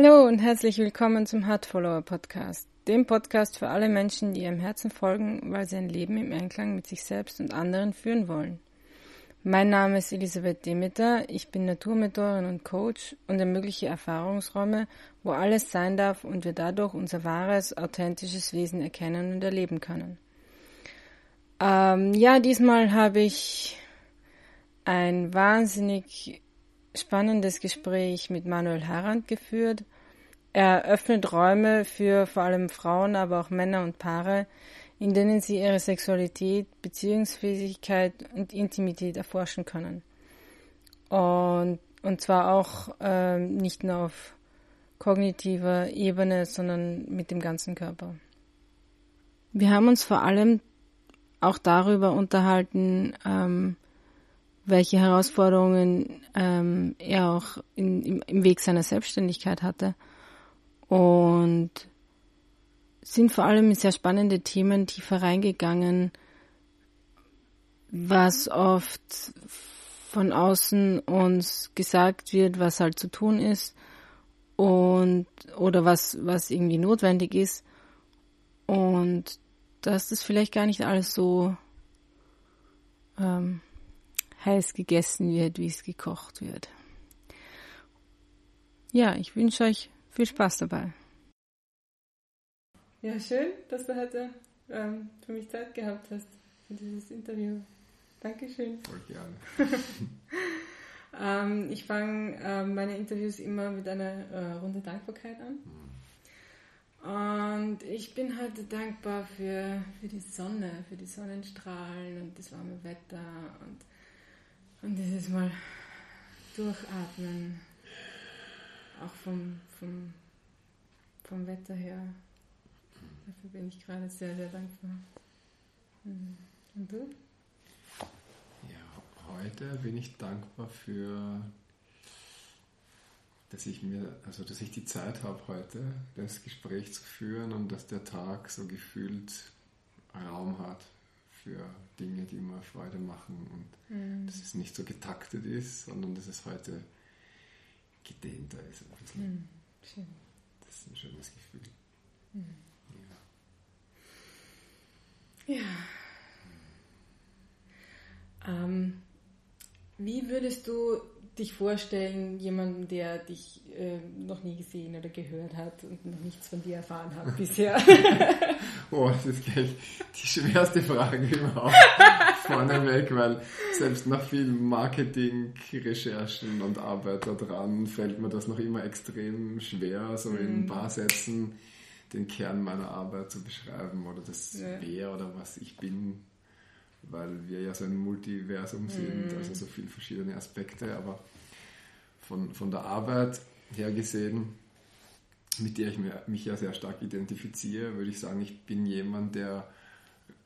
Hallo und herzlich willkommen zum Heart Follower Podcast, dem Podcast für alle Menschen, die ihrem Herzen folgen, weil sie ein Leben im Einklang mit sich selbst und anderen führen wollen. Mein Name ist Elisabeth Demeter, ich bin Naturmentorin und Coach und ermögliche Erfahrungsräume, wo alles sein darf und wir dadurch unser wahres, authentisches Wesen erkennen und erleben können. Ähm, ja, diesmal habe ich ein wahnsinnig spannendes Gespräch mit Manuel Harand geführt. Er öffnet Räume für vor allem Frauen, aber auch Männer und Paare, in denen sie ihre Sexualität, Beziehungsfähigkeit und Intimität erforschen können. Und, und zwar auch äh, nicht nur auf kognitiver Ebene, sondern mit dem ganzen Körper. Wir haben uns vor allem auch darüber unterhalten, ähm, welche Herausforderungen ähm, er auch in, im, im Weg seiner Selbstständigkeit hatte. Und sind vor allem sehr spannende Themen tiefer reingegangen, was oft von außen uns gesagt wird, was halt zu tun ist und oder was, was irgendwie notwendig ist. Und dass das vielleicht gar nicht alles so ähm, heiß gegessen wird, wie es gekocht wird. Ja, ich wünsche euch viel Spaß dabei. Ja, schön, dass du heute ähm, für mich Zeit gehabt hast für dieses Interview. Dankeschön. Voll gerne. ähm, ich fange äh, meine Interviews immer mit einer äh, Runde Dankbarkeit an. Und ich bin heute dankbar für, für die Sonne, für die Sonnenstrahlen und das warme Wetter und, und dieses Mal durchatmen. Auch vom, vom, vom Wetter her. Dafür bin ich gerade sehr, sehr dankbar. Hm. Und du? Ja, heute bin ich dankbar für, dass ich mir, also dass ich die Zeit habe heute, das Gespräch zu führen und dass der Tag so gefühlt Raum hat für Dinge, die mir Freude machen und mhm. dass es nicht so getaktet ist, sondern dass es heute gedehnter ist. Ein bisschen. Mhm. Schön. Das ist ein schönes Gefühl. Mhm. Ja. Ähm, wie würdest du dich vorstellen, jemanden, der dich äh, noch nie gesehen oder gehört hat und noch nichts von dir erfahren hat bisher? oh, das ist gleich die schwerste Frage überhaupt vorneweg, weil selbst nach vielen Marketing-Recherchen und Arbeit daran fällt mir das noch immer extrem schwer, so in ein mhm. paar Sätzen den Kern meiner Arbeit zu beschreiben oder das ja. Wer oder was ich bin, weil wir ja so ein Multiversum sind, mhm. also so viele verschiedene Aspekte, aber von, von der Arbeit her gesehen, mit der ich mich ja sehr stark identifiziere, würde ich sagen, ich bin jemand, der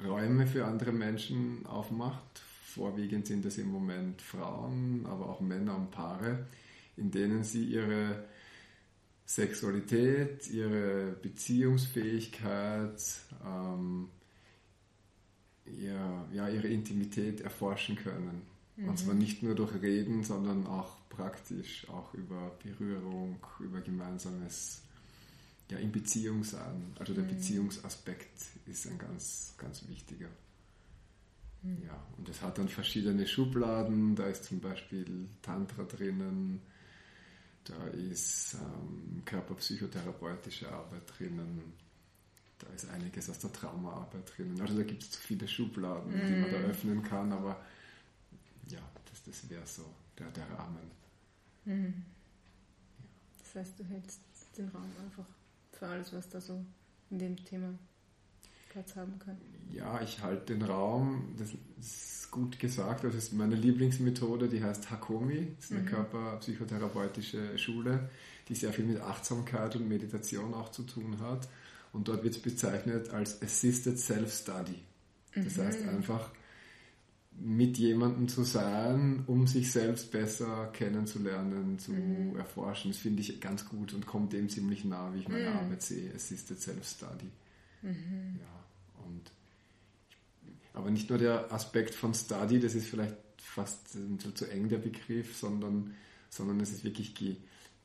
Räume für andere Menschen aufmacht. Vorwiegend sind es im Moment Frauen, aber auch Männer und Paare, in denen sie ihre Sexualität, ihre Beziehungsfähigkeit, ähm, ihr, ja, ihre Intimität erforschen können. Mhm. Und zwar nicht nur durch Reden, sondern auch praktisch, auch über Berührung, über gemeinsames ja, in Beziehung sein. Also der mhm. Beziehungsaspekt ist ein ganz, ganz wichtiger. Mhm. Ja, und es hat dann verschiedene Schubladen. Da ist zum Beispiel Tantra drinnen, da ist ähm, körperpsychotherapeutische Arbeit drinnen. Da ist einiges aus der Traumaarbeit drinnen. Also da gibt es viele Schubladen, mm. die man da mm. öffnen kann, aber ja, das, das wäre so der, der Rahmen. Ja. Das heißt, du hältst den Raum einfach für alles, was da so in dem Thema Platz haben kann. Ja, ich halte den Raum, das ist gut gesagt, das ist meine Lieblingsmethode, die heißt Hakomi, das ist eine mhm. körperpsychotherapeutische Schule, die sehr viel mit Achtsamkeit und Meditation auch zu tun hat. Und dort wird es bezeichnet als Assisted Self-Study. Das mhm. heißt einfach mit jemandem zu sein, um sich selbst besser kennenzulernen, zu mhm. erforschen. Das finde ich ganz gut und kommt dem ziemlich nah, wie ich meine mhm. Arbeit sehe, Assisted Self-Study. Mhm. Ja. Und aber nicht nur der Aspekt von Study, das ist vielleicht fast so zu eng der Begriff, sondern, sondern es ist wirklich ge,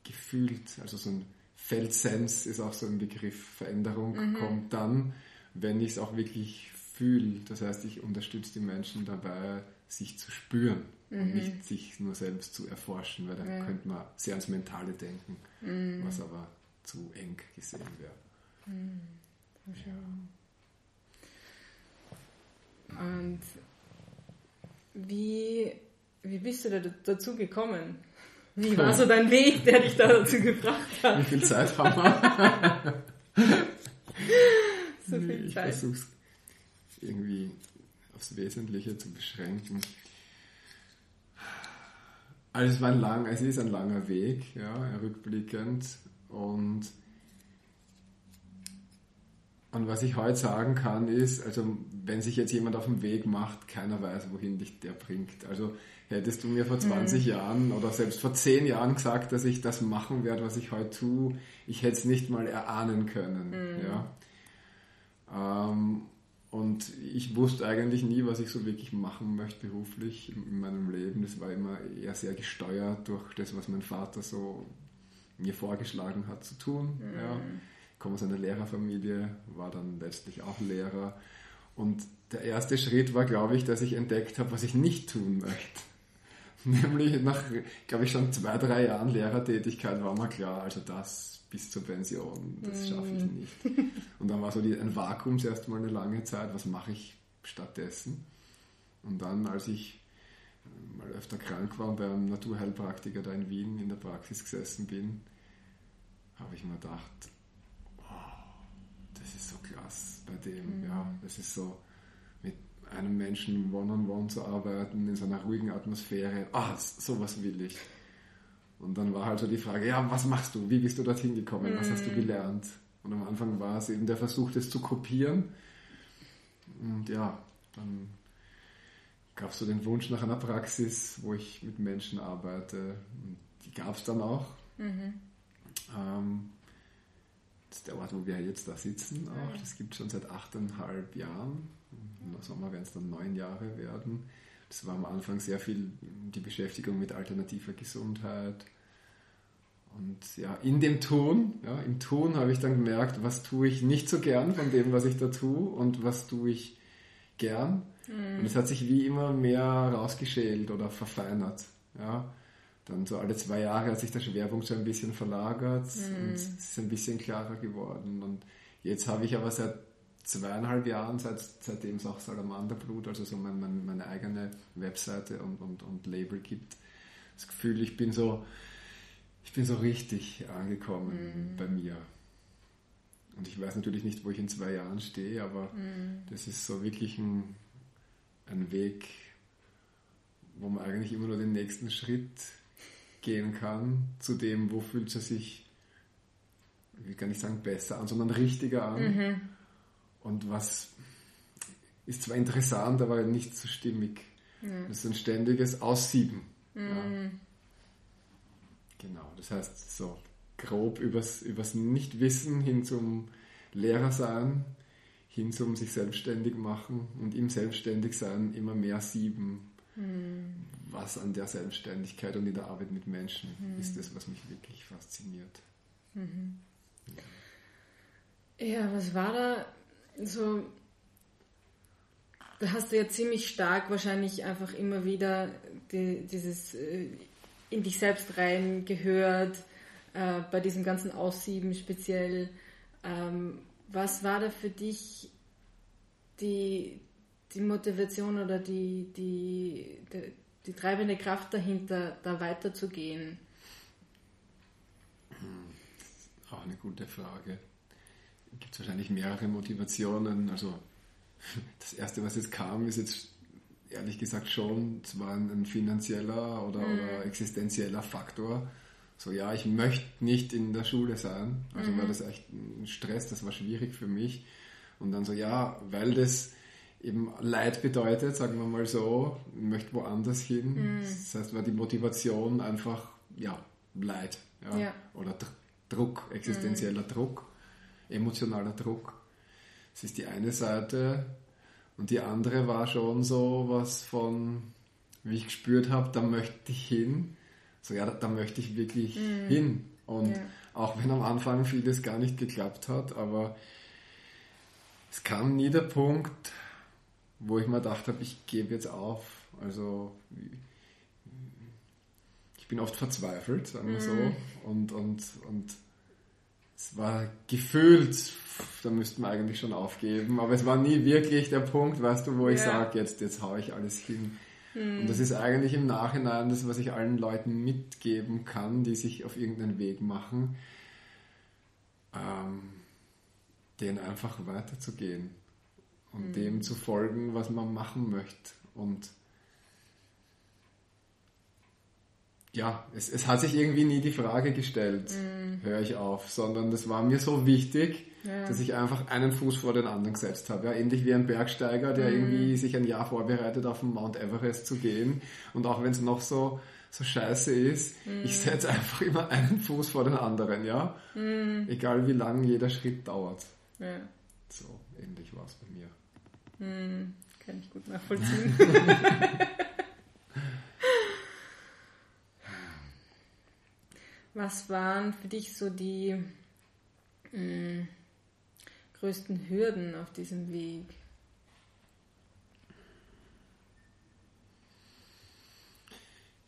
gefühlt, also so ein Feldsens ist auch so ein Begriff. Veränderung mhm. kommt dann, wenn ich es auch wirklich fühle. Das heißt, ich unterstütze die Menschen dabei, sich zu spüren mhm. und nicht sich nur selbst zu erforschen, weil dann ja. könnte man sehr ans Mentale denken, mhm. was aber zu eng gesehen wäre. Mhm. Und wie, wie bist du da dazu gekommen? Wie war so dein Weg, der dich da dazu gebracht hat? Wie viel Zeit haben wir? so viel Zeit. Ich versuche es irgendwie aufs Wesentliche zu beschränken. Also es war ein lang, es ist ein langer Weg, ja, rückblickend. Und, und was ich heute sagen kann, ist, also wenn sich jetzt jemand auf den Weg macht, keiner weiß, wohin dich der bringt. Also hättest du mir vor 20 mhm. Jahren oder selbst vor 10 Jahren gesagt, dass ich das machen werde, was ich heute tue, ich hätte es nicht mal erahnen können. Mhm. Ja. Ähm, und ich wusste eigentlich nie, was ich so wirklich machen möchte beruflich in meinem Leben. Das war immer eher sehr gesteuert durch das, was mein Vater so mir vorgeschlagen hat zu tun. Mhm. Ja. Ich komme aus einer Lehrerfamilie, war dann letztlich auch Lehrer. Und der erste Schritt war, glaube ich, dass ich entdeckt habe, was ich nicht tun möchte. Nämlich nach, glaube ich, schon zwei, drei Jahren Lehrertätigkeit war mir klar, also das bis zur Pension, das schaffe ich mhm. nicht. Und dann war so die, ein Vakuum zuerst mal eine lange Zeit, was mache ich stattdessen? Und dann, als ich äh, mal öfter krank war und beim Naturheilpraktiker da in Wien in der Praxis gesessen bin, habe ich mir gedacht, das ist so klasse bei dem, mhm. ja, das ist so mit einem Menschen one-on-one -on -one zu arbeiten, in so einer ruhigen Atmosphäre, ah, sowas will ich. Und dann war halt so die Frage, ja, was machst du? Wie bist du dorthin gekommen? Was hast du mhm. gelernt? Und am Anfang war es eben der Versuch, das zu kopieren. Und ja, dann gab es so den Wunsch nach einer Praxis, wo ich mit Menschen arbeite. Und die gab es dann auch. Mhm. Ähm, das ist der Ort, wo wir jetzt da sitzen auch. Das gibt es schon seit achteinhalb Jahren. Im Sommer werden es dann neun Jahre werden. Das war am Anfang sehr viel die Beschäftigung mit alternativer Gesundheit. Und ja, in dem Tun, ja, im Tun habe ich dann gemerkt, was tue ich nicht so gern von dem, was ich da tue und was tue ich gern. Mhm. Und es hat sich wie immer mehr rausgeschält oder verfeinert. Ja. Dann so alle zwei Jahre hat sich der Schwerpunkt so ein bisschen verlagert mhm. und es ist ein bisschen klarer geworden. Und jetzt habe ich aber seit zweieinhalb Jahren, seit, seitdem es auch Salamanderblut, also so mein, mein, meine eigene Webseite und, und, und Label gibt, das Gefühl, ich bin so, ich bin so richtig angekommen mhm. bei mir. Und ich weiß natürlich nicht, wo ich in zwei Jahren stehe, aber mhm. das ist so wirklich ein, ein Weg, wo man eigentlich immer nur den nächsten Schritt gehen kann, zu dem, wo fühlt es sich, ich will gar nicht sagen besser an, sondern richtiger an. Mhm und was ist zwar interessant, aber nicht so stimmig. Ja. Das ist ein ständiges Aussieben. Mhm. Ja. Genau, das heißt so grob übers, übers Nichtwissen hin zum Lehrersein, hin zum sich selbstständig machen und im Selbstständigsein immer mehr sieben. Mhm. Was an der Selbstständigkeit und in der Arbeit mit Menschen mhm. ist das, was mich wirklich fasziniert. Mhm. Ja. ja, was war da so, da hast du ja ziemlich stark wahrscheinlich einfach immer wieder die, dieses äh, in dich selbst rein gehört, äh, bei diesem ganzen Aussieben speziell. Ähm, was war da für dich die, die Motivation oder die, die, die, die treibende Kraft dahinter, da weiterzugehen? Auch eine gute Frage gibt es wahrscheinlich mehrere Motivationen. Also das erste, was jetzt kam, ist jetzt ehrlich gesagt schon zwar ein finanzieller oder, mhm. oder existenzieller Faktor. So, ja, ich möchte nicht in der Schule sein. Also mhm. war das echt ein Stress, das war schwierig für mich. Und dann so, ja, weil das eben Leid bedeutet, sagen wir mal so, ich möchte woanders hin. Mhm. Das heißt, war die Motivation einfach, ja, Leid. Ja, ja. Oder Druck, existenzieller mhm. Druck emotionaler Druck. Das ist die eine Seite. Und die andere war schon so was von, wie ich gespürt habe, da möchte ich hin. So, ja, da, da möchte ich wirklich mhm. hin. Und ja. auch wenn am Anfang vieles gar nicht geklappt hat, aber es kam nie der Punkt, wo ich mir gedacht habe, ich gebe jetzt auf. Also ich bin oft verzweifelt, sagen wir so. Mhm. Und, und, und es war gefühlt, da müssten wir eigentlich schon aufgeben, aber es war nie wirklich der Punkt, weißt du, wo ich ja. sage, jetzt, jetzt haue ich alles hin. Mhm. Und das ist eigentlich im Nachhinein das, was ich allen Leuten mitgeben kann, die sich auf irgendeinen Weg machen, ähm, den einfach weiterzugehen und mhm. dem zu folgen, was man machen möchte. Und ja, es, es hat sich irgendwie nie die Frage gestellt, mhm. höre ich auf, sondern das war mir so wichtig, ja. dass ich einfach einen Fuß vor den anderen gesetzt habe. Ja, ähnlich wie ein Bergsteiger, der mhm. irgendwie sich ein Jahr vorbereitet, auf den Mount Everest zu gehen. Und auch wenn es noch so, so scheiße ist, mhm. ich setze einfach immer einen Fuß vor den anderen, ja. Mhm. Egal wie lang jeder Schritt dauert. Ja. So, ähnlich war es bei mir. Mhm. Kann ich gut nachvollziehen. Was waren für dich so die mh, mm, größten Hürden auf diesem Weg?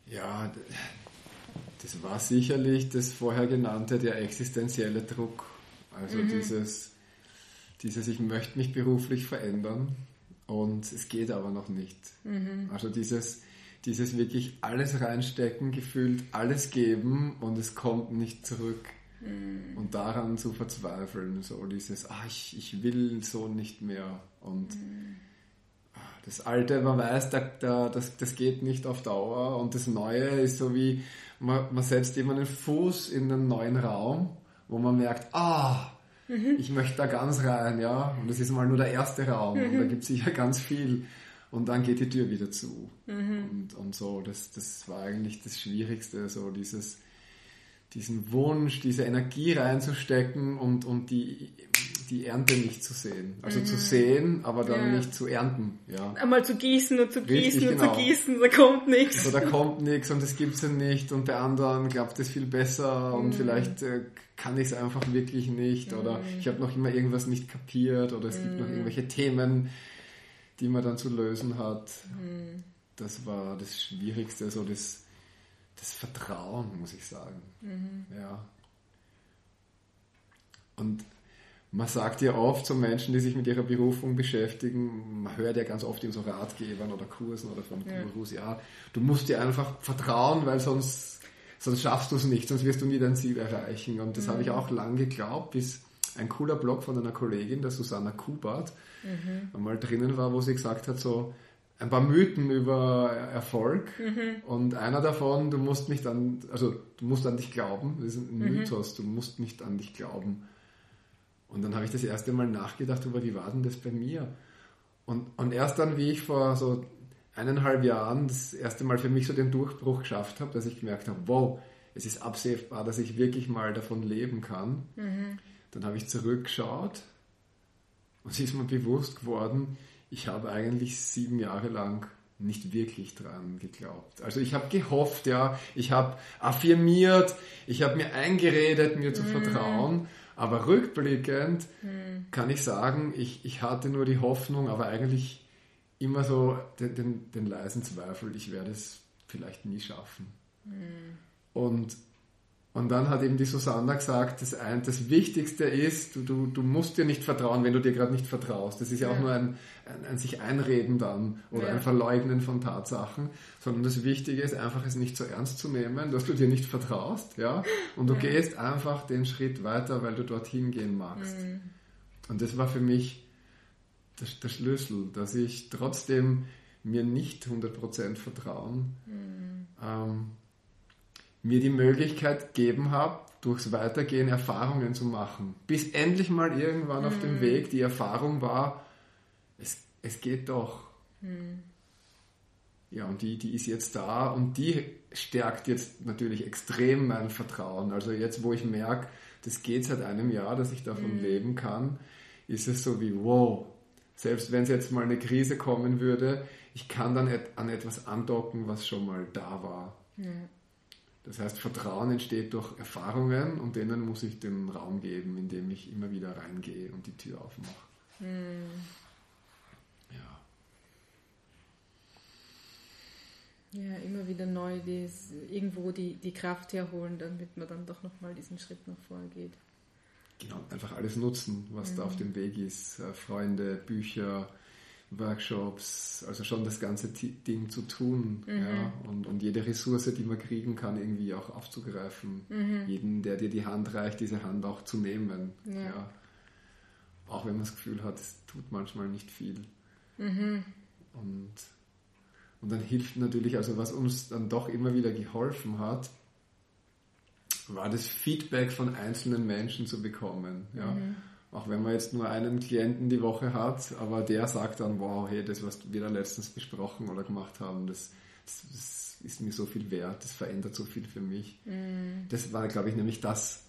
Ja, das war sicherlich das vorher genannte, der existenzielle Druck. Also mhm. dieses, dieses, ich möchte mich beruflich verändern und es geht aber noch nicht. Mhm. Also dieses, dieses wirklich alles reinstecken, gefühlt alles geben und es kommt nicht zurück. Mhm. Und daran zu verzweifeln, so dieses, ah, ich, ich will so nicht mehr. Und mhm. das Alte, man weiß, da, da, das, das geht nicht auf Dauer. Und das Neue ist so wie, man, man setzt immer einen Fuß in einen neuen Raum, wo man merkt, ah, mhm. ich möchte da ganz rein, ja. Und das ist mal nur der erste Raum. Und da mhm. gibt es sicher ganz viel und dann geht die Tür wieder zu. Mhm. Und, und so, das, das war eigentlich das Schwierigste, so dieses, diesen Wunsch, diese Energie reinzustecken und, und die, die Ernte nicht zu sehen. Also mhm. zu sehen, aber dann ja. nicht zu ernten. Ja. Einmal zu gießen und zu gießen Richtig, und genau. zu gießen, da kommt nichts. Also da kommt nichts und das gibt es ja nicht und der anderen glaubt es viel besser mhm. und vielleicht äh, kann ich es einfach wirklich nicht oder mhm. ich habe noch immer irgendwas nicht kapiert oder es gibt noch mhm. irgendwelche Themen, die man dann zu lösen hat. Mhm. Das war das Schwierigste, so das, das Vertrauen, muss ich sagen. Mhm. Ja. Und man sagt ja oft zu Menschen, die sich mit ihrer Berufung beschäftigen, man hört ja ganz oft in so Ratgebern oder Kursen oder von ja. Gurus, ja, du musst dir einfach vertrauen, weil sonst, sonst schaffst du es nicht, sonst wirst du nie dein Ziel erreichen. Und das mhm. habe ich auch lange geglaubt, bis ein cooler Blog von einer Kollegin, der Susanna Kubart, mhm. einmal drinnen war, wo sie gesagt hat, so ein paar Mythen über Erfolg mhm. und einer davon, du musst nicht an, also du musst an dich glauben, das ist ein mhm. Mythos, du musst nicht an dich glauben. Und dann habe ich das erste Mal nachgedacht über, wie war denn das bei mir? Und, und erst dann, wie ich vor so eineinhalb Jahren das erste Mal für mich so den Durchbruch geschafft habe, dass ich gemerkt habe, wow, es ist absehbar, dass ich wirklich mal davon leben kann. Mhm. Dann habe ich zurückgeschaut und ist mir bewusst geworden, ich habe eigentlich sieben Jahre lang nicht wirklich dran geglaubt. Also ich habe gehofft, ja, ich habe affirmiert, ich habe mir eingeredet, mir zu mm. vertrauen, aber rückblickend mm. kann ich sagen, ich, ich hatte nur die Hoffnung, aber eigentlich immer so den, den, den leisen Zweifel, ich werde es vielleicht nie schaffen. Mm. Und und dann hat eben die Susanna gesagt, das, ein, das Wichtigste ist, du, du, du musst dir nicht vertrauen, wenn du dir gerade nicht vertraust. Das ist ja, ja. auch nur ein, ein, ein, sich einreden dann oder ja. ein Verleugnen von Tatsachen, sondern das Wichtige ist einfach, es nicht so ernst zu nehmen, dass du dir nicht vertraust, ja, und du ja. gehst einfach den Schritt weiter, weil du dorthin gehen magst. Mhm. Und das war für mich der, der, Schlüssel, dass ich trotzdem mir nicht 100% vertrauen, mhm. ähm, mir die Möglichkeit gegeben habe, durchs Weitergehen Erfahrungen zu machen. Bis endlich mal irgendwann mhm. auf dem mhm. Weg die Erfahrung war, es, es geht doch. Mhm. Ja, und die, die ist jetzt da und die stärkt jetzt natürlich extrem mein Vertrauen. Also jetzt, wo ich merke, das geht seit einem Jahr, dass ich davon mhm. leben kann, ist es so wie, wow, selbst wenn es jetzt mal eine Krise kommen würde, ich kann dann an etwas andocken, was schon mal da war. Ja. Das heißt, Vertrauen entsteht durch Erfahrungen und denen muss ich den Raum geben, indem ich immer wieder reingehe und die Tür aufmache. Mhm. Ja. Ja, immer wieder neu dies, irgendwo die, die Kraft herholen, damit man dann doch nochmal diesen Schritt nach vorne geht. Genau, einfach alles nutzen, was mhm. da auf dem Weg ist. Äh, Freunde, Bücher, Workshops, also schon das ganze Ding zu tun mhm. ja, und, und jede Ressource, die man kriegen kann, irgendwie auch aufzugreifen. Mhm. Jeden, der dir die Hand reicht, diese Hand auch zu nehmen. Ja. ja. Auch wenn man das Gefühl hat, es tut manchmal nicht viel. Mhm. Und, und dann hilft natürlich, also was uns dann doch immer wieder geholfen hat, war das Feedback von einzelnen Menschen zu bekommen. Ja. Auch wenn man jetzt nur einen Klienten die Woche hat, aber der sagt dann, wow, hey, das, was wir da letztens besprochen oder gemacht haben, das, das, das ist mir so viel wert, das verändert so viel für mich. Mm. Das war, glaube ich, nämlich das,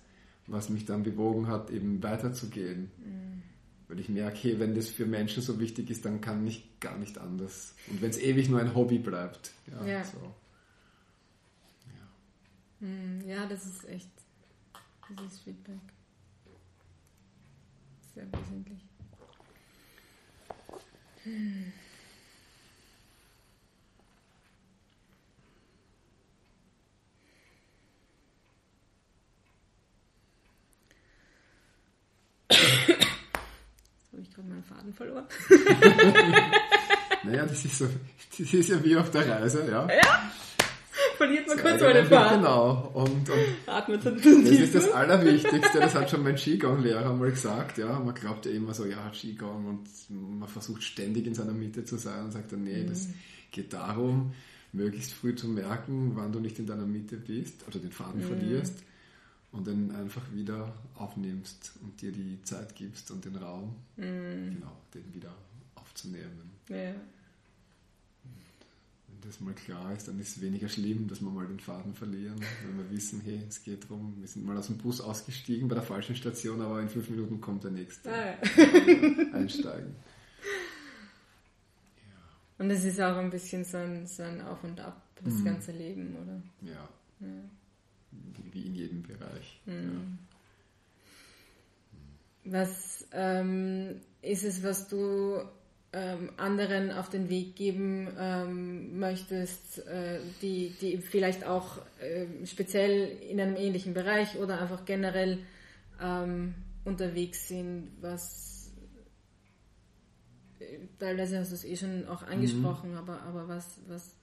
was mich dann bewogen hat, eben weiterzugehen. Mm. Weil ich merke, hey, wenn das für Menschen so wichtig ist, dann kann ich gar nicht anders. Und wenn es ewig nur ein Hobby bleibt. Ja, ja. So. ja. Mm, ja das ist echt dieses Feedback sehr wesentlich. Hm. habe ich gerade meinen Faden verloren. naja, das ist, so, das ist ja wie auf der Reise, ja. Ja, verliert man kurz den Faden. Genau. Und, und Atmet das ist das Allerwichtigste, das hat schon mein Qigong-Lehrer mal gesagt. Ja, man glaubt ja immer so, ja, Qigong und man versucht ständig in seiner Mitte zu sein und sagt dann, nee, das mhm. geht darum, möglichst früh zu merken, wann du nicht in deiner Mitte bist oder den Faden mhm. verlierst und dann einfach wieder aufnimmst und dir die Zeit gibst und den Raum, mhm. genau, den wieder aufzunehmen. Ja das mal klar ist, dann ist es weniger schlimm, dass wir mal den Faden verlieren, wenn wir wissen, hey, es geht darum, wir sind mal aus dem Bus ausgestiegen bei der falschen Station, aber in fünf Minuten kommt der nächste. Ah, ja. Einsteigen. Ja. Und es ist auch ein bisschen so ein, so ein Auf und Ab, das mhm. ganze Leben, oder? Ja. ja. Wie in jedem Bereich. Mhm. Was ähm, ist es, was du ähm, anderen auf den Weg geben ähm, möchtest, äh, die, die vielleicht auch äh, speziell in einem ähnlichen Bereich oder einfach generell ähm, unterwegs sind, was äh, teilweise hast du es eh schon auch angesprochen, mhm. aber, aber was, was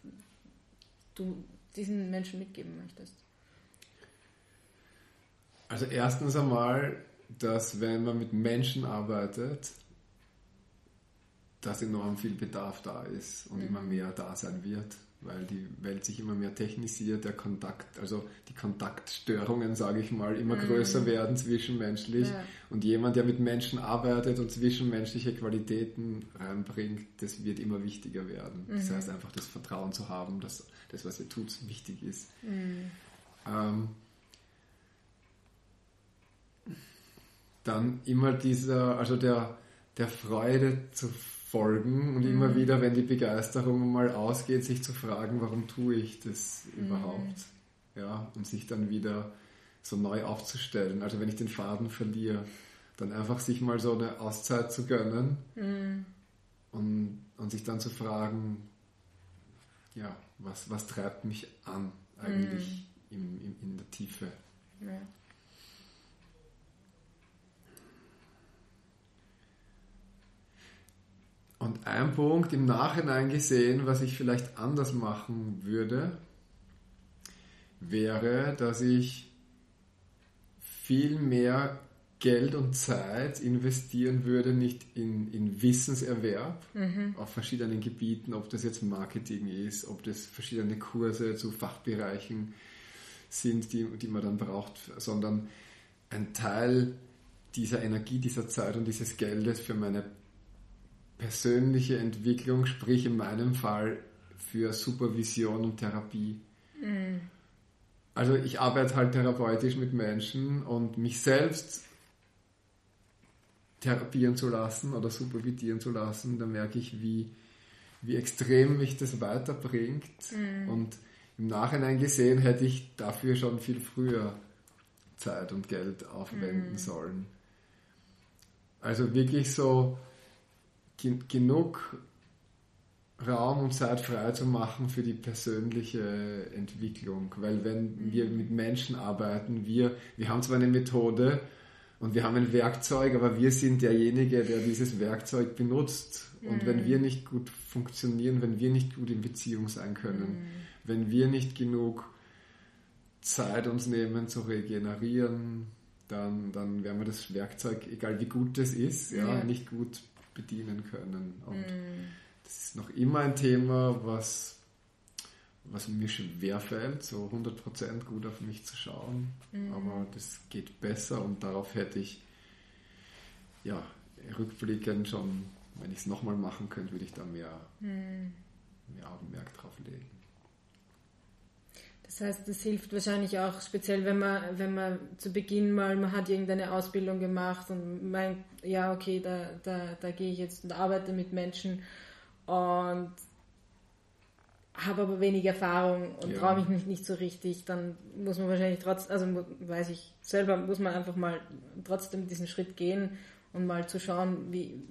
du diesen Menschen mitgeben möchtest. Also erstens einmal, dass wenn man mit Menschen arbeitet, dass enorm viel Bedarf da ist und mhm. immer mehr da sein wird, weil die Welt sich immer mehr technisiert, der Kontakt, also die Kontaktstörungen, sage ich mal, immer mhm. größer werden zwischenmenschlich ja. und jemand, der mit Menschen arbeitet und zwischenmenschliche Qualitäten reinbringt, das wird immer wichtiger werden. Mhm. Das heißt einfach das Vertrauen zu haben, dass das, was ihr tut, wichtig ist. Mhm. Ähm, dann immer dieser, also der, der Freude zu folgen und mhm. immer wieder, wenn die Begeisterung mal ausgeht, sich zu fragen, warum tue ich das mhm. überhaupt? Ja, und sich dann wieder so neu aufzustellen. Also wenn ich den Faden verliere, dann einfach sich mal so eine Auszeit zu gönnen mhm. und, und sich dann zu fragen, ja, was, was treibt mich an eigentlich mhm. in, in, in der Tiefe? Ja. Ein Punkt im Nachhinein gesehen, was ich vielleicht anders machen würde, wäre, dass ich viel mehr Geld und Zeit investieren würde, nicht in, in Wissenserwerb mhm. auf verschiedenen Gebieten, ob das jetzt Marketing ist, ob das verschiedene Kurse zu Fachbereichen sind, die, die man dann braucht, sondern ein Teil dieser Energie, dieser Zeit und dieses Geldes für meine persönliche Entwicklung, sprich in meinem Fall für Supervision und Therapie. Mhm. Also ich arbeite halt therapeutisch mit Menschen und mich selbst therapieren zu lassen oder supervidieren zu lassen, da merke ich, wie, wie extrem mich das weiterbringt. Mhm. Und im Nachhinein gesehen hätte ich dafür schon viel früher Zeit und Geld aufwenden mhm. sollen. Also wirklich so genug Raum und Zeit frei zu machen für die persönliche Entwicklung. Weil wenn wir mit Menschen arbeiten, wir, wir haben zwar eine Methode und wir haben ein Werkzeug, aber wir sind derjenige, der dieses Werkzeug benutzt. Und mhm. wenn wir nicht gut funktionieren, wenn wir nicht gut in Beziehung sein können, mhm. wenn wir nicht genug Zeit uns nehmen zu regenerieren, dann, dann werden wir das Werkzeug, egal wie gut es ist, ja, ja. nicht gut bedienen können. Und mm. das ist noch immer ein Thema, was, was mir schwer fällt, so 100% gut auf mich zu schauen. Mm. Aber das geht besser und darauf hätte ich ja, rückblickend schon, wenn ich es nochmal machen könnte, würde ich da mehr, mm. mehr Augenmerk drauf legen. Das heißt, das hilft wahrscheinlich auch speziell, wenn man, wenn man zu Beginn mal, man hat irgendeine Ausbildung gemacht und meint, ja, okay, da, da, da gehe ich jetzt und arbeite mit Menschen und habe aber wenig Erfahrung und ja. traue mich nicht, nicht so richtig, dann muss man wahrscheinlich trotzdem, also weiß ich selber, muss man einfach mal trotzdem diesen Schritt gehen und mal zu schauen, wie,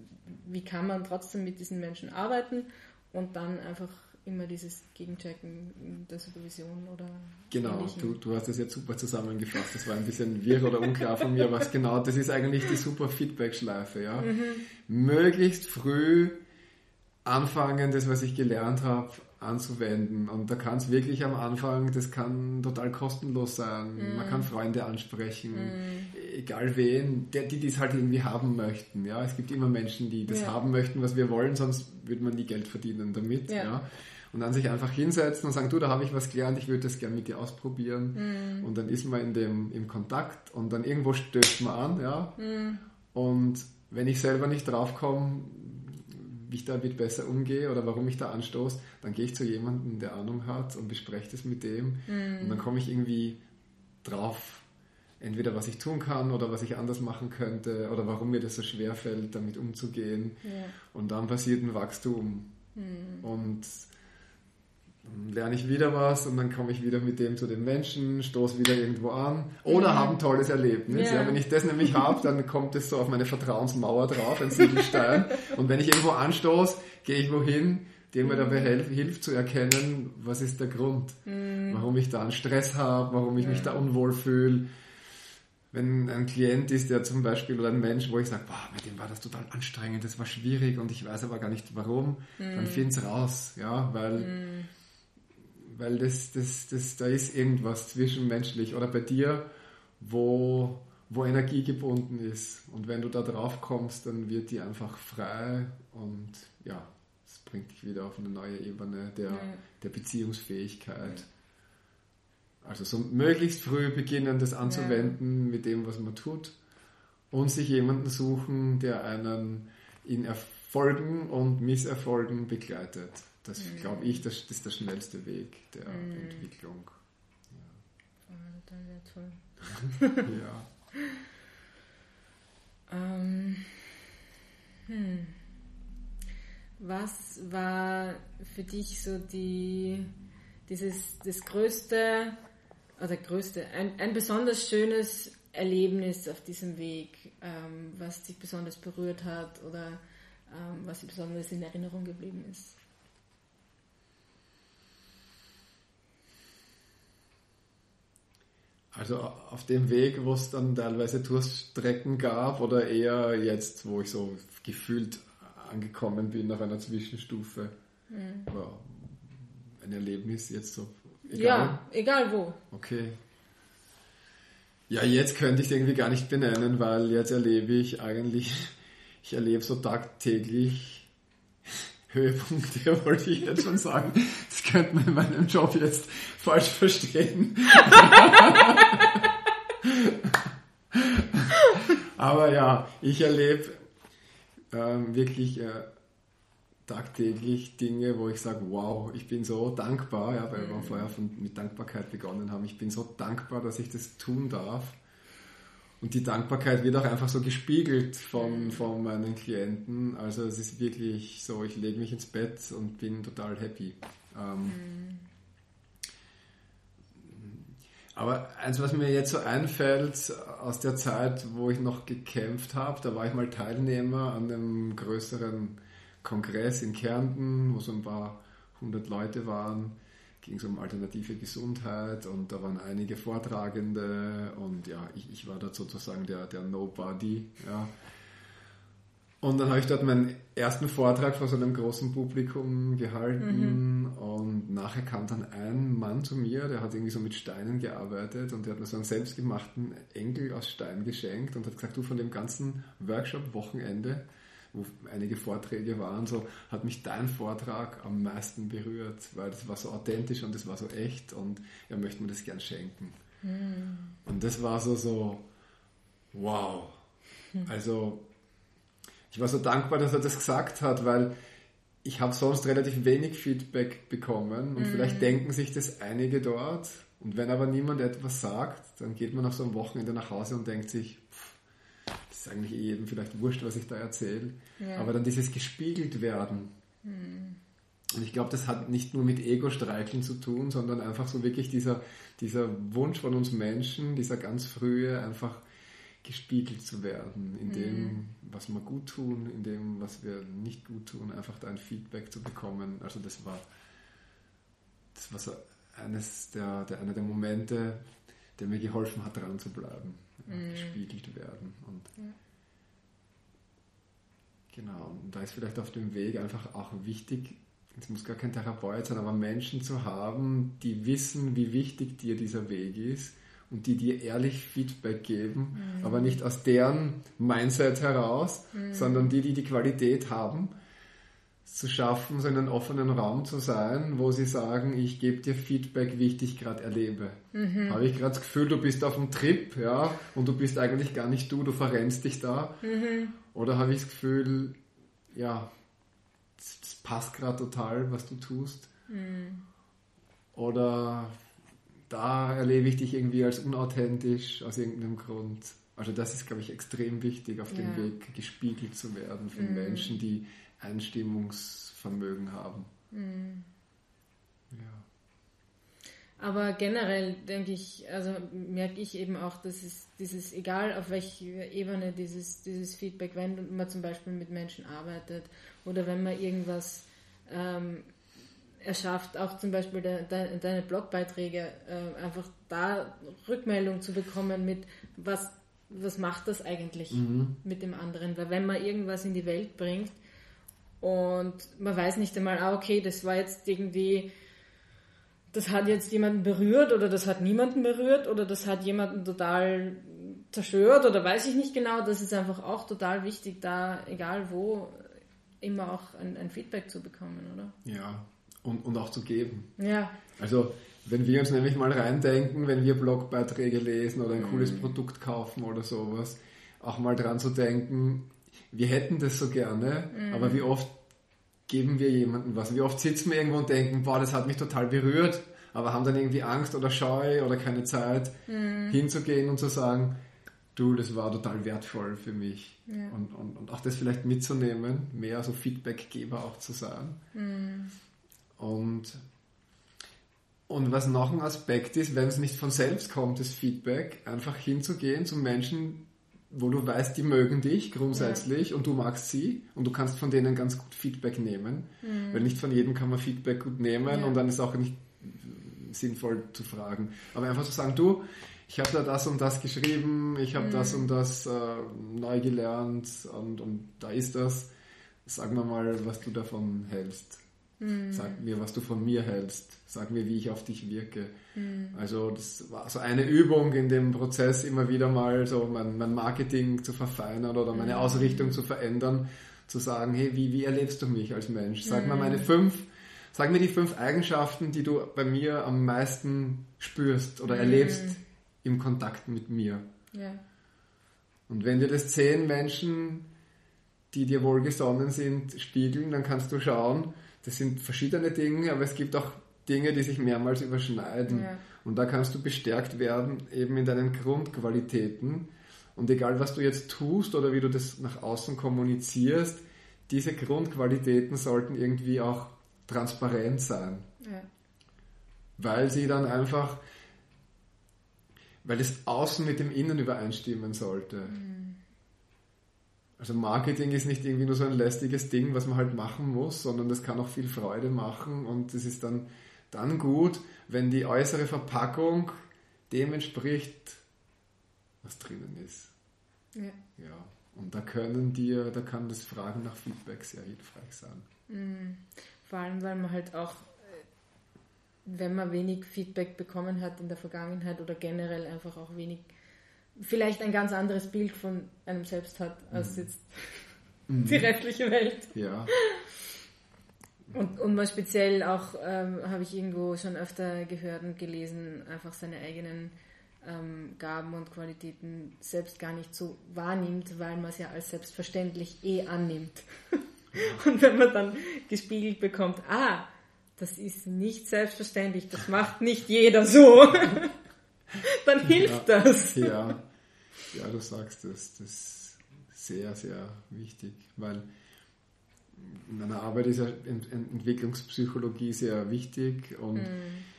wie kann man trotzdem mit diesen Menschen arbeiten und dann einfach immer dieses Gegenchecken der Supervision oder. Genau, du, du hast das jetzt super zusammengefasst. Das war ein bisschen wirr oder unklar von mir, was genau, das ist eigentlich die super Feedback-Schleife. Ja? Mhm. Möglichst früh anfangen, das, was ich gelernt habe, anzuwenden. Und da kann es wirklich am Anfang, das kann total kostenlos sein. Mhm. Man kann Freunde ansprechen, mhm. egal wen, der, die es halt irgendwie haben möchten. Ja, es gibt immer Menschen, die das ja. haben möchten, was wir wollen, sonst würde man nie Geld verdienen damit. Ja. ja und dann sich einfach hinsetzen und sagen, du, da habe ich was gelernt, ich würde das gerne mit dir ausprobieren. Mm. Und dann ist man in dem, im Kontakt und dann irgendwo stößt man an, ja. Mm. Und wenn ich selber nicht draufkomme, wie ich damit besser umgehe oder warum ich da anstoße, dann gehe ich zu jemandem, der Ahnung hat und bespreche das mit dem. Mm. Und dann komme ich irgendwie drauf, entweder was ich tun kann oder was ich anders machen könnte oder warum mir das so schwer fällt, damit umzugehen. Yeah. Und dann passiert ein Wachstum. Mm. Und lerne ich wieder was und dann komme ich wieder mit dem zu den Menschen, stoße wieder irgendwo an oder mhm. habe ein tolles Erlebnis. Yeah. Ja, wenn ich das nämlich habe, dann kommt es so auf meine Vertrauensmauer drauf, ein Siegelstein. und wenn ich irgendwo anstoße, gehe ich wohin, der mir dabei hilft, hilft zu erkennen, was ist der Grund, mhm. warum ich da einen Stress habe, warum ich ja. mich da unwohl fühle. Wenn ein Klient ist, der zum Beispiel oder ein Mensch, wo ich sage, boah, mit dem war das total anstrengend, das war schwierig und ich weiß aber gar nicht warum, mhm. dann finde es raus, ja, weil mhm weil das, das, das, da ist irgendwas zwischenmenschlich oder bei dir, wo, wo Energie gebunden ist. Und wenn du da drauf kommst, dann wird die einfach frei und ja, es bringt dich wieder auf eine neue Ebene der, ja. der Beziehungsfähigkeit. Also so möglichst früh beginnen, das anzuwenden ja. mit dem, was man tut und sich jemanden suchen, der einen in Erfolgen und Misserfolgen begleitet. Das mhm. glaube ich, das, das, ist der schnellste Weg der mhm. Entwicklung. Ja. Oh, toll. ja. ähm, hm. Was war für dich so die, dieses, das größte, oder größte, ein, ein besonders schönes Erlebnis auf diesem Weg, ähm, was dich besonders berührt hat oder ähm, was dir besonders in Erinnerung geblieben ist? Also auf dem Weg, wo es dann teilweise Durststrecken gab oder eher jetzt, wo ich so gefühlt angekommen bin nach einer Zwischenstufe. Mhm. ein Erlebnis jetzt so. Egal? Ja, egal wo. Okay. Ja, jetzt könnte ich es irgendwie gar nicht benennen, weil jetzt erlebe ich eigentlich, ich erlebe so tagtäglich Höhepunkte, wollte ich jetzt schon sagen. Das könnte man in meinem Job jetzt falsch verstehen. Aber ja, ich erlebe ähm, wirklich äh, tagtäglich Dinge, wo ich sage, wow, ich bin so dankbar, ja, weil wir mhm. vorher von, mit Dankbarkeit begonnen haben. Ich bin so dankbar, dass ich das tun darf. Und die Dankbarkeit wird auch einfach so gespiegelt von, von meinen Klienten. Also es ist wirklich so, ich lege mich ins Bett und bin total happy. Ähm, mhm. Aber eins, was mir jetzt so einfällt aus der Zeit, wo ich noch gekämpft habe, da war ich mal Teilnehmer an einem größeren Kongress in Kärnten, wo so ein paar hundert Leute waren. Ging es um alternative Gesundheit und da waren einige Vortragende und ja, ich, ich war da sozusagen der, der Nobody. Ja. Und dann habe ich dort meinen ersten Vortrag vor so einem großen Publikum gehalten mhm. und nachher kam dann ein Mann zu mir, der hat irgendwie so mit Steinen gearbeitet und der hat mir so einen selbstgemachten Enkel aus Stein geschenkt und hat gesagt, du von dem ganzen Workshop-Wochenende, wo einige Vorträge waren, so hat mich dein Vortrag am meisten berührt, weil das war so authentisch und das war so echt und er möchte mir das gern schenken. Mhm. Und das war so so, wow. Mhm. Also ich war so dankbar, dass er das gesagt hat, weil ich habe sonst relativ wenig Feedback bekommen und mhm. vielleicht denken sich das einige dort. Und wenn aber niemand etwas sagt, dann geht man nach so einem Wochenende nach Hause und denkt sich, ist eigentlich jedem vielleicht wurscht, was ich da erzähle. Ja. Aber dann dieses gespiegelt werden. Mhm. Und ich glaube, das hat nicht nur mit Ego-Streicheln zu tun, sondern einfach so wirklich dieser, dieser Wunsch von uns Menschen, dieser ganz frühe, einfach gespiegelt zu werden, in dem, mhm. was wir gut tun, in dem, was wir nicht gut tun, einfach da ein Feedback zu bekommen. Also das war, das war so eines der, der, einer der Momente, der mir geholfen hat, dran zu bleiben, mhm. gespiegelt werden. Und ja. Genau, und da ist vielleicht auf dem Weg einfach auch wichtig, es muss gar kein Therapeut sein, aber Menschen zu haben, die wissen, wie wichtig dir dieser Weg ist und die dir ehrlich Feedback geben, mhm. aber nicht aus deren Mindset heraus, mhm. sondern die, die die Qualität haben, zu schaffen, so in einem offenen Raum zu sein, wo sie sagen, ich gebe dir Feedback, wie ich dich gerade erlebe. Mhm. Habe ich gerade das Gefühl, du bist auf dem Trip, ja, und du bist eigentlich gar nicht du, du verrennst dich da. Mhm. Oder habe ich das Gefühl, ja, das passt gerade total, was du tust. Mhm. Oder da erlebe ich dich irgendwie als unauthentisch aus irgendeinem Grund. Also das ist, glaube ich, extrem wichtig, auf ja. dem Weg gespiegelt zu werden von mhm. Menschen, die Einstimmungsvermögen haben. Mhm. Ja. Aber generell denke ich, also merke ich eben auch, dass es dieses, egal auf welcher Ebene dieses, dieses Feedback, wenn man zum Beispiel mit Menschen arbeitet oder wenn man irgendwas ähm, erschafft, auch zum Beispiel de, de, deine Blogbeiträge, äh, einfach da Rückmeldung zu bekommen mit, was, was macht das eigentlich mhm. mit dem anderen? Weil wenn man irgendwas in die Welt bringt und man weiß nicht einmal, ah, okay, das war jetzt irgendwie, das hat jetzt jemanden berührt oder das hat niemanden berührt oder das hat jemanden total zerstört oder weiß ich nicht genau, das ist einfach auch total wichtig, da egal wo, immer auch ein, ein Feedback zu bekommen, oder? Ja, und, und auch zu geben. Ja. Also wenn wir uns nämlich mal reindenken, wenn wir Blogbeiträge lesen oder ein mhm. cooles Produkt kaufen oder sowas, auch mal dran zu denken, wir hätten das so gerne, mhm. aber wie oft geben wir jemandem was? Wie oft sitzen wir irgendwo und denken, boah, das hat mich total berührt, aber haben dann irgendwie Angst oder Scheu oder keine Zeit mhm. hinzugehen und zu sagen, du, das war total wertvoll für mich. Ja. Und, und, und auch das vielleicht mitzunehmen, mehr so Feedbackgeber auch zu sein. Mhm. Und, und was noch ein Aspekt ist, wenn es nicht von selbst kommt, das Feedback, einfach hinzugehen zu Menschen, wo du weißt, die mögen dich grundsätzlich ja. und du magst sie und du kannst von denen ganz gut Feedback nehmen. Mhm. Weil nicht von jedem kann man Feedback gut nehmen ja. und dann ist auch nicht sinnvoll zu fragen. Aber einfach zu sagen, du, ich habe da das und das geschrieben, ich habe mhm. das und das äh, neu gelernt und, und da ist das. Sag mir mal, was du davon hältst. Mhm. Sag mir, was du von mir hältst. Sag mir, wie ich auf dich wirke. Mhm. Also das war so eine Übung in dem Prozess, immer wieder mal so mein, mein Marketing zu verfeinern oder meine mhm. Ausrichtung zu verändern, zu sagen, hey, wie, wie erlebst du mich als Mensch? Sag mir meine fünf, sag mir die fünf Eigenschaften, die du bei mir am meisten spürst oder erlebst im Kontakt mit mir. Ja. Und wenn dir das zehn Menschen, die dir wohlgesonnen sind, spiegeln, dann kannst du schauen, das sind verschiedene Dinge, aber es gibt auch Dinge, die sich mehrmals überschneiden. Ja. Und da kannst du bestärkt werden, eben in deinen Grundqualitäten. Und egal, was du jetzt tust oder wie du das nach außen kommunizierst, diese Grundqualitäten sollten irgendwie auch transparent sein. Ja. Weil sie dann einfach weil das Außen mit dem Innen übereinstimmen sollte. Mhm. Also Marketing ist nicht irgendwie nur so ein lästiges Ding, was man halt machen muss, sondern das kann auch viel Freude machen und es ist dann, dann gut, wenn die äußere Verpackung dem entspricht, was drinnen ist. Ja. ja. Und da können dir, da kann das Fragen nach Feedback sehr hilfreich sein. Mhm. Vor allem, weil man halt auch, wenn man wenig Feedback bekommen hat in der Vergangenheit oder generell einfach auch wenig, vielleicht ein ganz anderes Bild von einem selbst hat, als mhm. jetzt mhm. die restliche Welt. Ja. Und, und mal speziell auch, ähm, habe ich irgendwo schon öfter gehört und gelesen, einfach seine eigenen ähm, Gaben und Qualitäten selbst gar nicht so wahrnimmt, weil man es ja als selbstverständlich eh annimmt. und wenn man dann gespiegelt bekommt, ah, das ist nicht selbstverständlich, das macht nicht jeder so, dann hilft ja, das. Ja. Ja, du sagst es, das ist sehr, sehr wichtig, weil in meiner Arbeit ist ja Entwicklungspsychologie sehr wichtig und mm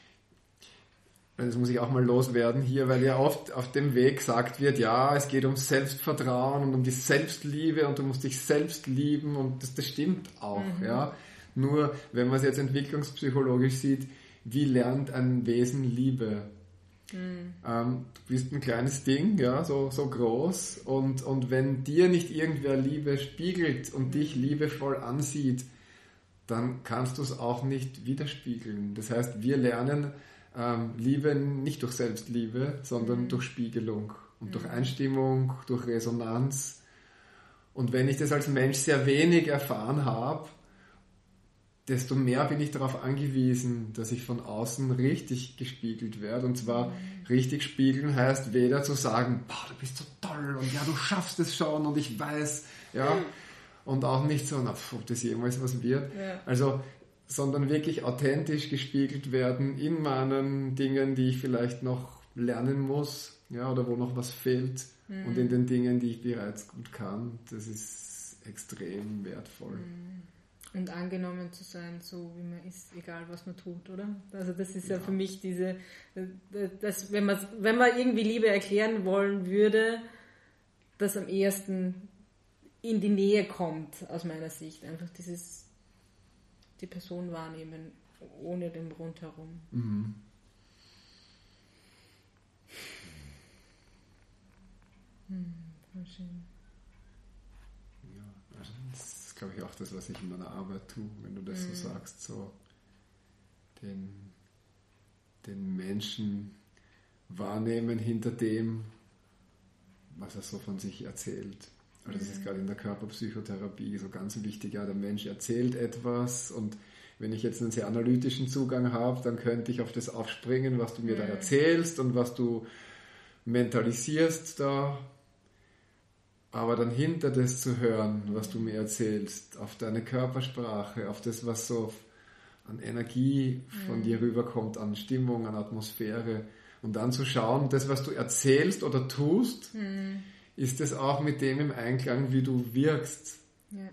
das muss ich auch mal loswerden hier, weil ja oft auf dem Weg gesagt wird, ja, es geht um Selbstvertrauen und um die Selbstliebe und du musst dich selbst lieben und das, das stimmt auch, mhm. ja. Nur, wenn man es jetzt entwicklungspsychologisch sieht, wie lernt ein Wesen Liebe? Mhm. Ähm, du bist ein kleines Ding, ja, so, so groß und, und wenn dir nicht irgendwer Liebe spiegelt und dich liebevoll ansieht, dann kannst du es auch nicht widerspiegeln. Das heißt, wir lernen ähm, Liebe nicht durch Selbstliebe, sondern mhm. durch Spiegelung und mhm. durch Einstimmung, durch Resonanz. Und wenn ich das als Mensch sehr wenig erfahren habe, desto mehr bin ich darauf angewiesen, dass ich von außen richtig gespiegelt werde. Und zwar richtig spiegeln heißt weder zu sagen, boah, du bist so toll und ja, du schaffst es schon und ich weiß, ja. Und auch nicht so, na, ob das jemals was wird. Ja. Also sondern wirklich authentisch gespiegelt werden in meinen Dingen, die ich vielleicht noch lernen muss, ja, oder wo noch was fehlt mhm. und in den Dingen, die ich bereits gut kann. Das ist extrem wertvoll. Mhm. Und angenommen zu sein, so wie man ist, egal was man tut, oder? Also das ist ja, ja für mich diese, das, wenn man, wenn man irgendwie Liebe erklären wollen würde, das am ehesten in die Nähe kommt, aus meiner Sicht. Einfach dieses die Person wahrnehmen, ohne den Rundherum. Mhm. Hm, schön. Ja, also glaube ich, auch das, was ich in meiner Arbeit tue, wenn du das mhm. so sagst, so den, den Menschen wahrnehmen hinter dem, was er so von sich erzählt. Also das ist gerade in der Körperpsychotherapie so ganz wichtig. Ja, der Mensch erzählt etwas und wenn ich jetzt einen sehr analytischen Zugang habe, dann könnte ich auf das aufspringen, was du mir da erzählst und was du mentalisierst da. Aber dann hinter das zu hören, was du mir erzählst, auf deine Körpersprache, auf das, was so an Energie von dir rüberkommt, an Stimmung, an Atmosphäre. Und dann zu schauen, das, was du erzählst oder tust, mhm ist es auch mit dem im Einklang, wie du wirkst. Ja.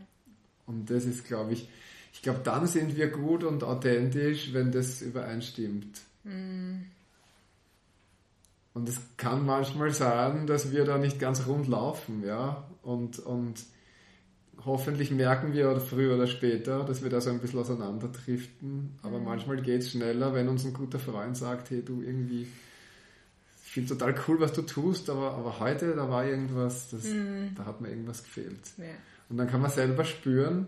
Und das ist, glaube ich, ich glaube, dann sind wir gut und authentisch, wenn das übereinstimmt. Mhm. Und es kann manchmal sein, dass wir da nicht ganz rund laufen, ja. Und, und hoffentlich merken wir früher oder später, dass wir da so ein bisschen auseinanderdriften. Aber mhm. manchmal geht es schneller, wenn uns ein guter Freund sagt, hey du irgendwie finde total cool, was du tust, aber, aber heute, da war irgendwas, das, mhm. da hat mir irgendwas gefehlt. Ja. Und dann kann man selber spüren,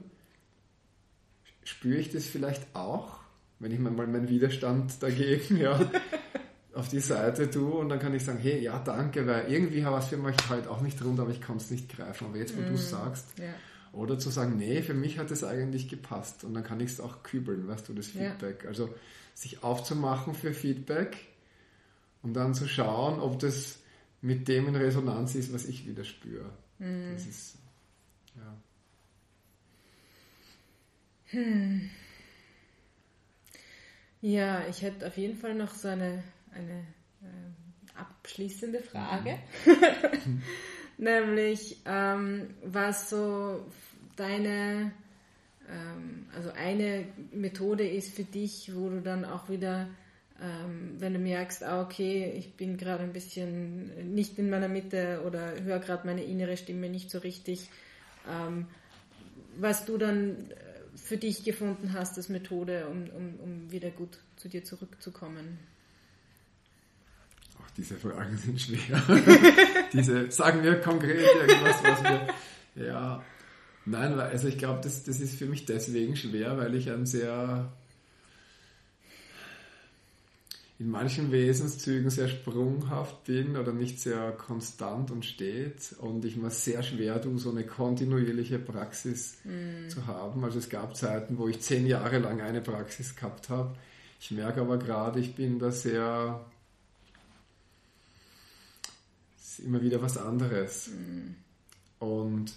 spüre ich das vielleicht auch, wenn ich mal meinen Widerstand dagegen ja, auf die Seite tue und dann kann ich sagen, hey, ja, danke, weil irgendwie war es für mich heute auch nicht rund, aber ich konnte es nicht greifen. Aber jetzt, wo mhm. du es sagst, ja. oder zu sagen, nee, für mich hat es eigentlich gepasst und dann kann ich es auch kübeln, weißt du, das Feedback. Ja. Also sich aufzumachen für Feedback und dann zu schauen, ob das mit dem in Resonanz ist, was ich wieder spüre. Mhm. Das ist, ja. Hm. Ja, ich hätte auf jeden Fall noch so eine, eine äh, abschließende Frage. Mhm. Nämlich, ähm, was so deine, ähm, also eine Methode ist für dich, wo du dann auch wieder ähm, wenn du merkst, ah, okay, ich bin gerade ein bisschen nicht in meiner Mitte oder höre gerade meine innere Stimme nicht so richtig, ähm, was du dann für dich gefunden hast als Methode, um, um, um wieder gut zu dir zurückzukommen? Diese Fragen sind schwer. diese, sagen wir konkret irgendwas, was wir, ja, nein, also ich glaube, das, das ist für mich deswegen schwer, weil ich ein sehr in manchen Wesenszügen sehr sprunghaft bin oder nicht sehr konstant und steht und ich mir sehr schwer tue, so eine kontinuierliche Praxis mm. zu haben. Also es gab Zeiten, wo ich zehn Jahre lang eine Praxis gehabt habe. Ich merke aber gerade, ich bin da sehr ist immer wieder was anderes. Mm. Und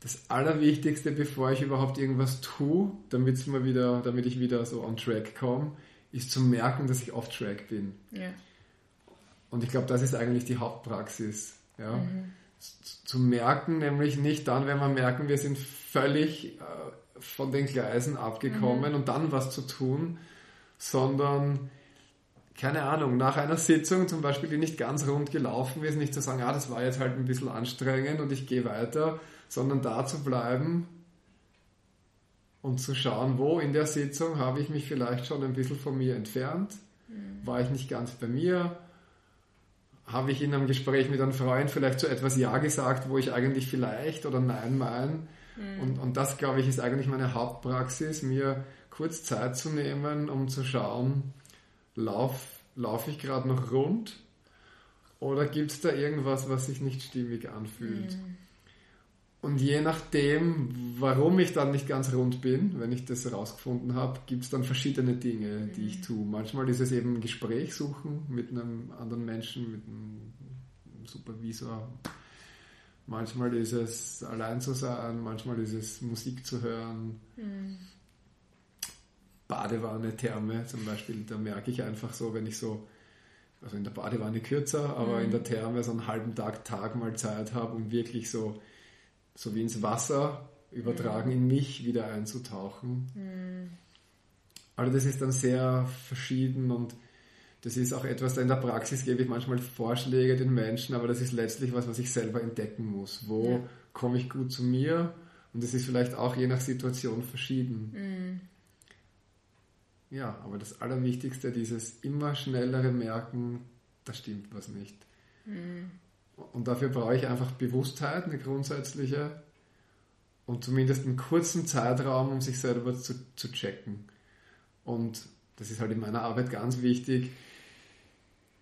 das Allerwichtigste, bevor ich überhaupt irgendwas tue, damit, mal wieder, damit ich wieder so on track komme, ist zu merken, dass ich off-track bin. Ja. Und ich glaube, das ist eigentlich die Hauptpraxis. Ja? Mhm. Zu merken, nämlich nicht dann, wenn wir merken, wir sind völlig äh, von den Gleisen abgekommen mhm. und dann was zu tun, sondern keine Ahnung, nach einer Sitzung zum Beispiel, die nicht ganz rund gelaufen ist, nicht zu sagen, ah, das war jetzt halt ein bisschen anstrengend und ich gehe weiter, sondern da zu bleiben und zu schauen, wo in der Sitzung habe ich mich vielleicht schon ein bisschen von mir entfernt, mhm. war ich nicht ganz bei mir, habe ich in einem Gespräch mit einem Freund vielleicht zu so etwas Ja gesagt, wo ich eigentlich vielleicht oder Nein meine. Mhm. Und, und das, glaube ich, ist eigentlich meine Hauptpraxis, mir kurz Zeit zu nehmen, um zu schauen, laufe lauf ich gerade noch rund oder gibt es da irgendwas, was sich nicht stimmig anfühlt? Mhm. Und je nachdem, warum ich dann nicht ganz rund bin, wenn ich das herausgefunden habe, gibt es dann verschiedene Dinge, die ich tue. Manchmal ist es eben ein Gespräch suchen mit einem anderen Menschen, mit einem Supervisor. Manchmal ist es allein zu sein, manchmal ist es Musik zu hören. Mhm. Badewanne, Therme zum Beispiel, da merke ich einfach so, wenn ich so, also in der Badewanne kürzer, aber mhm. in der Therme so einen halben Tag, Tag mal Zeit habe, um wirklich so so wie ins Wasser übertragen, in mich wieder einzutauchen. Mhm. Also das ist dann sehr verschieden und das ist auch etwas, da in der Praxis gebe ich manchmal Vorschläge den Menschen, aber das ist letztlich was, was ich selber entdecken muss. Wo ja. komme ich gut zu mir? Und das ist vielleicht auch je nach Situation verschieden. Ja, aber das Allerwichtigste, dieses immer schnellere Merken, da stimmt was nicht. Mhm. Und dafür brauche ich einfach Bewusstheit, eine grundsätzliche, und zumindest einen kurzen Zeitraum, um sich selber zu, zu checken. Und das ist halt in meiner Arbeit ganz wichtig,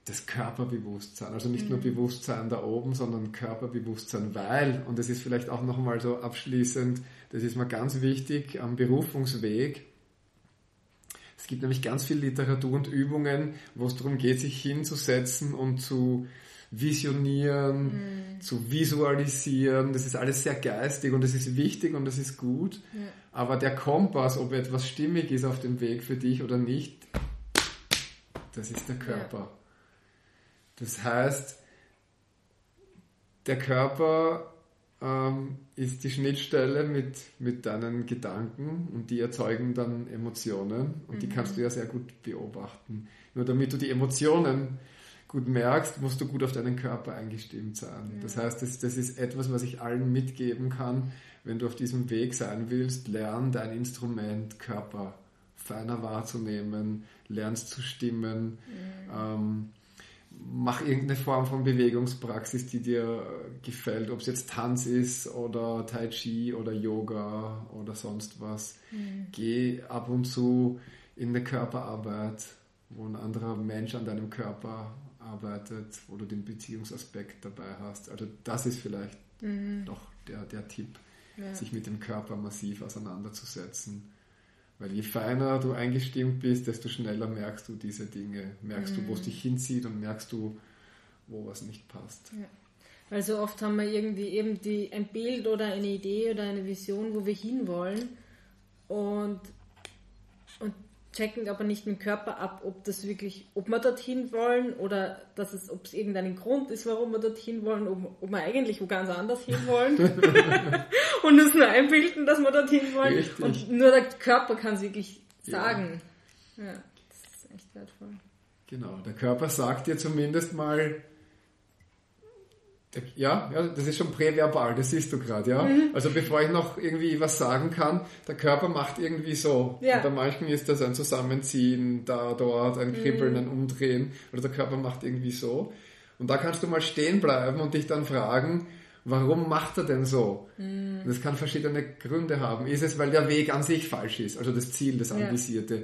das Körperbewusstsein. Also nicht mhm. nur Bewusstsein da oben, sondern Körperbewusstsein, weil, und das ist vielleicht auch nochmal so abschließend, das ist mir ganz wichtig am Berufungsweg. Es gibt nämlich ganz viel Literatur und Übungen, wo es darum geht, sich hinzusetzen und zu visionieren, mhm. zu visualisieren. Das ist alles sehr geistig und das ist wichtig und das ist gut. Ja. Aber der Kompass, ob etwas stimmig ist auf dem Weg für dich oder nicht, das ist der Körper. Ja. Das heißt, der Körper ähm, ist die Schnittstelle mit, mit deinen Gedanken und die erzeugen dann Emotionen und mhm. die kannst du ja sehr gut beobachten. Nur damit du die Emotionen gut merkst, musst du gut auf deinen Körper eingestimmt sein. Ja. Das heißt, das, das ist etwas, was ich allen mitgeben kann. Wenn du auf diesem Weg sein willst, lern dein Instrument Körper feiner wahrzunehmen, lernst zu stimmen, ja. ähm, mach irgendeine Form von Bewegungspraxis, die dir gefällt, ob es jetzt Tanz ist oder Tai Chi oder Yoga oder sonst was. Mhm. Geh ab und zu in eine Körperarbeit, wo ein anderer Mensch an deinem Körper arbeitet, wo du den Beziehungsaspekt dabei hast. Also das ist vielleicht mhm. doch der, der Tipp, ja. sich mit dem Körper massiv auseinanderzusetzen. Weil je feiner du eingestimmt bist, desto schneller merkst du diese Dinge. Merkst mhm. du, wo es dich hinzieht und merkst du, wo was nicht passt. Ja. Weil so oft haben wir irgendwie eben die, ein Bild oder eine Idee oder eine Vision, wo wir hinwollen. Und, und checken aber nicht mit dem Körper ab, ob das wirklich, ob wir dorthin wollen oder dass es, ob es irgendeinen Grund ist, warum wir dorthin wollen, ob, ob wir eigentlich wo ganz anders hin wollen und uns nur einbilden, dass wir dorthin wollen. Richtig. Und nur der Körper kann es wirklich sagen. Ja, das ist echt wertvoll. Genau, der Körper sagt dir zumindest mal, ja, ja, das ist schon präverbal, das siehst du gerade, ja. Mhm. Also bevor ich noch irgendwie was sagen kann, der Körper macht irgendwie so. Ja. Und bei manchen ist das ein Zusammenziehen, da, dort, ein Kribbeln, mhm. ein Umdrehen. Oder der Körper macht irgendwie so. Und da kannst du mal stehen bleiben und dich dann fragen, warum macht er denn so? Mhm. Das kann verschiedene Gründe haben. Ist es, weil der Weg an sich falsch ist, also das Ziel, das Anvisierte? Ja.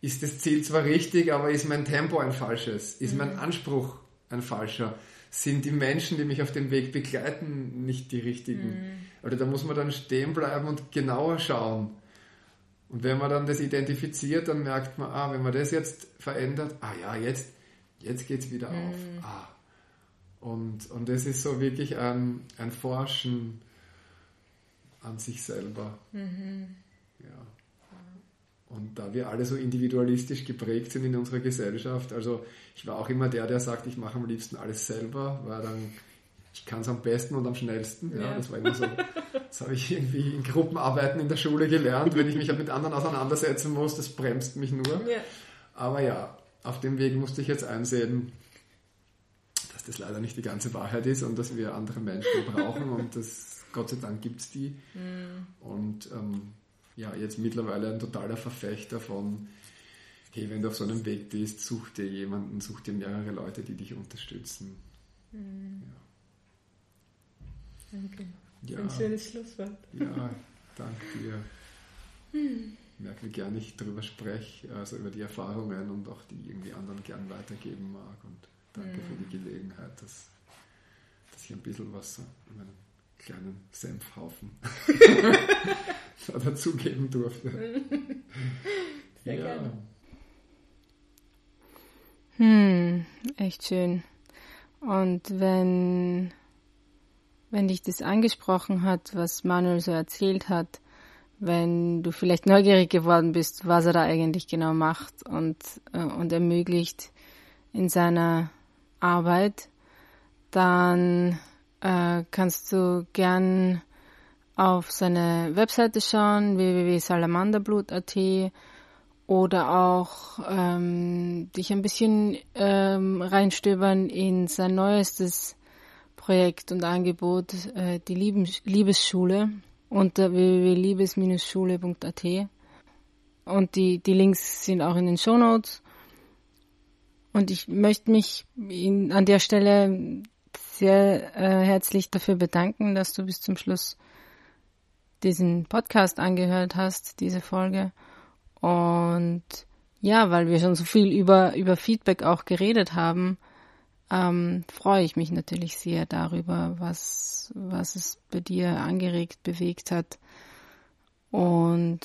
Ist das Ziel zwar richtig, aber ist mein Tempo ein falsches? Ist mein mhm. Anspruch ein falscher? sind die Menschen, die mich auf dem Weg begleiten, nicht die richtigen. Mhm. Oder da muss man dann stehen bleiben und genauer schauen. Und wenn man dann das identifiziert, dann merkt man, ah, wenn man das jetzt verändert, ah ja, jetzt, jetzt geht es wieder mhm. auf. Ah. Und, und das ist so wirklich ein, ein Forschen an sich selber. Mhm. Ja. Und da wir alle so individualistisch geprägt sind in unserer Gesellschaft, also ich war auch immer der, der sagt, ich mache am liebsten alles selber, weil dann ich kann es am besten und am schnellsten. Ja, ja. Das war immer so. Das habe ich irgendwie in Gruppenarbeiten in der Schule gelernt. Wenn ich mich mit anderen auseinandersetzen muss, das bremst mich nur. Ja. Aber ja, auf dem Weg musste ich jetzt einsehen, dass das leider nicht die ganze Wahrheit ist und dass wir andere Menschen brauchen und das, Gott sei Dank gibt es die. Mhm. Und ähm, ja, jetzt mittlerweile ein totaler Verfechter von, hey, wenn du auf so einem Weg bist, such dir jemanden, such dir mehrere Leute, die dich unterstützen. Mhm. Ja. Danke. Ja. Ein schönes Schlusswort. Ja, danke dir. Hm. Ich merke, wie gerne ich darüber spreche, also über die Erfahrungen und auch die irgendwie anderen gern weitergeben mag. Und danke mhm. für die Gelegenheit, dass, dass ich ein bisschen was in meinem kleinen Senfhaufen dazugeben durfte. Sehr ja. gerne. Hm, echt schön. Und wenn, wenn dich das angesprochen hat, was Manuel so erzählt hat, wenn du vielleicht neugierig geworden bist, was er da eigentlich genau macht und, äh, und ermöglicht in seiner Arbeit, dann äh, kannst du gern auf seine Webseite schauen, www.salamanderblut.at oder auch ähm, dich ein bisschen ähm, reinstöbern in sein neuestes Projekt und Angebot, äh, die Liebes Liebesschule unter www.liebes-schule.at und die, die Links sind auch in den Show Notes. Und ich möchte mich in, an der Stelle sehr äh, herzlich dafür bedanken, dass du bis zum Schluss diesen Podcast angehört hast, diese Folge. Und ja, weil wir schon so viel über, über Feedback auch geredet haben, ähm, freue ich mich natürlich sehr darüber, was, was es bei dir angeregt, bewegt hat und,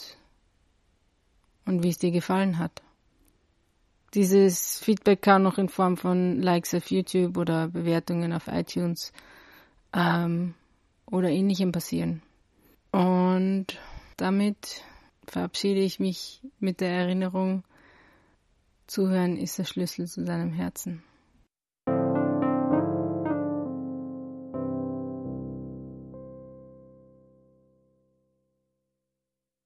und wie es dir gefallen hat. Dieses Feedback kann noch in Form von Likes auf YouTube oder Bewertungen auf iTunes ähm, oder ähnlichem passieren. Und damit verabschiede ich mich mit der Erinnerung, Zuhören ist der Schlüssel zu deinem Herzen.